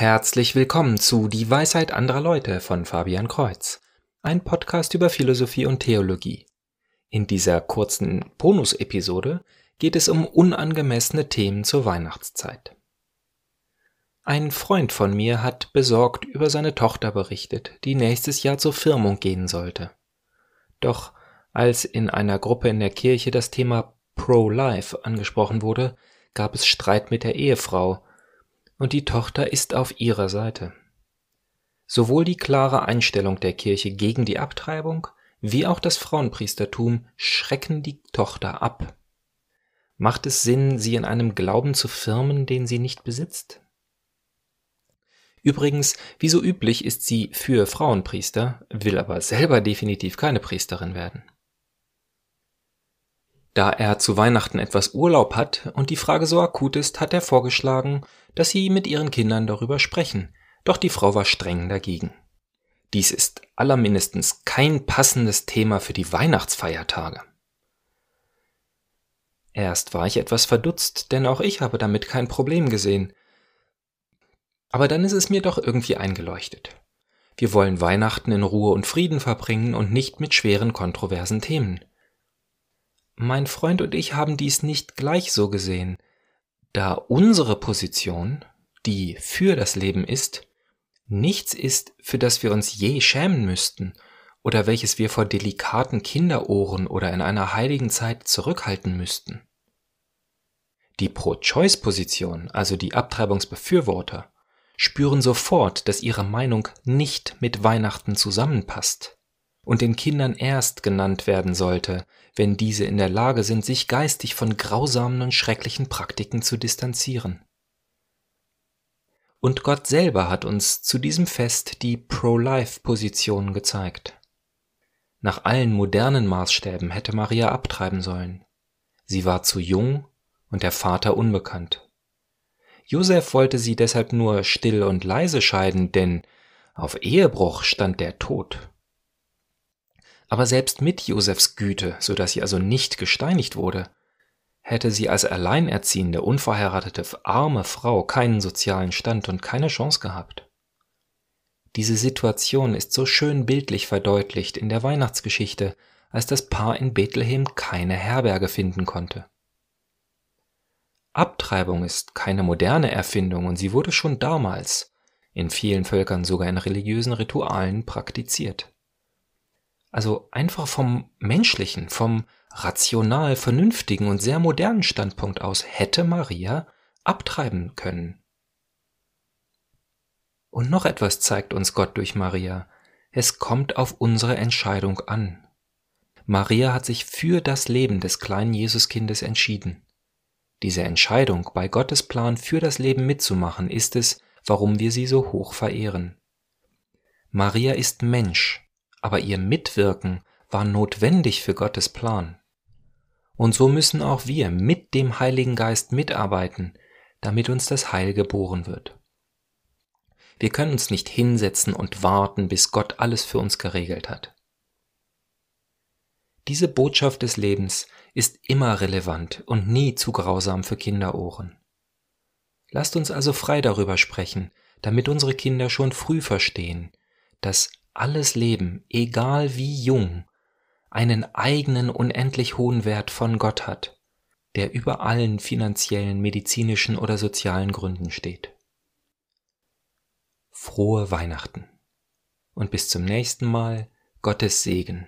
Herzlich willkommen zu Die Weisheit anderer Leute von Fabian Kreuz, ein Podcast über Philosophie und Theologie. In dieser kurzen Bonus-Episode geht es um unangemessene Themen zur Weihnachtszeit. Ein Freund von mir hat besorgt über seine Tochter berichtet, die nächstes Jahr zur Firmung gehen sollte. Doch als in einer Gruppe in der Kirche das Thema Pro-Life angesprochen wurde, gab es Streit mit der Ehefrau, und die Tochter ist auf ihrer Seite. Sowohl die klare Einstellung der Kirche gegen die Abtreibung wie auch das Frauenpriestertum schrecken die Tochter ab. Macht es Sinn, sie in einem Glauben zu firmen, den sie nicht besitzt? Übrigens, wie so üblich ist sie für Frauenpriester, will aber selber definitiv keine Priesterin werden. Da er zu Weihnachten etwas Urlaub hat und die Frage so akut ist, hat er vorgeschlagen, dass sie mit ihren Kindern darüber sprechen, doch die Frau war streng dagegen. Dies ist allermindestens kein passendes Thema für die Weihnachtsfeiertage. Erst war ich etwas verdutzt, denn auch ich habe damit kein Problem gesehen. Aber dann ist es mir doch irgendwie eingeleuchtet. Wir wollen Weihnachten in Ruhe und Frieden verbringen und nicht mit schweren kontroversen Themen. Mein Freund und ich haben dies nicht gleich so gesehen, da unsere Position, die für das Leben ist, nichts ist, für das wir uns je schämen müssten oder welches wir vor delikaten Kinderohren oder in einer heiligen Zeit zurückhalten müssten. Die Pro-Choice-Position, also die Abtreibungsbefürworter, spüren sofort, dass ihre Meinung nicht mit Weihnachten zusammenpasst und den Kindern erst genannt werden sollte, wenn diese in der Lage sind, sich geistig von grausamen und schrecklichen Praktiken zu distanzieren. Und Gott selber hat uns zu diesem Fest die Pro-Life-Position gezeigt. Nach allen modernen Maßstäben hätte Maria abtreiben sollen. Sie war zu jung und der Vater unbekannt. Josef wollte sie deshalb nur still und leise scheiden, denn auf Ehebruch stand der Tod. Aber selbst mit Josefs Güte, so dass sie also nicht gesteinigt wurde, hätte sie als alleinerziehende, unverheiratete, arme Frau keinen sozialen Stand und keine Chance gehabt. Diese Situation ist so schön bildlich verdeutlicht in der Weihnachtsgeschichte, als das Paar in Bethlehem keine Herberge finden konnte. Abtreibung ist keine moderne Erfindung und sie wurde schon damals, in vielen Völkern sogar in religiösen Ritualen praktiziert. Also einfach vom menschlichen, vom rational vernünftigen und sehr modernen Standpunkt aus hätte Maria abtreiben können. Und noch etwas zeigt uns Gott durch Maria. Es kommt auf unsere Entscheidung an. Maria hat sich für das Leben des kleinen Jesuskindes entschieden. Diese Entscheidung, bei Gottes Plan für das Leben mitzumachen, ist es, warum wir sie so hoch verehren. Maria ist Mensch, aber ihr Mitwirken war notwendig für Gottes Plan. Und so müssen auch wir mit dem Heiligen Geist mitarbeiten, damit uns das Heil geboren wird. Wir können uns nicht hinsetzen und warten, bis Gott alles für uns geregelt hat. Diese Botschaft des Lebens ist immer relevant und nie zu grausam für Kinderohren. Lasst uns also frei darüber sprechen, damit unsere Kinder schon früh verstehen, dass alles Leben, egal wie jung, einen eigenen unendlich hohen Wert von Gott hat, der über allen finanziellen, medizinischen oder sozialen Gründen steht. Frohe Weihnachten und bis zum nächsten Mal Gottes Segen.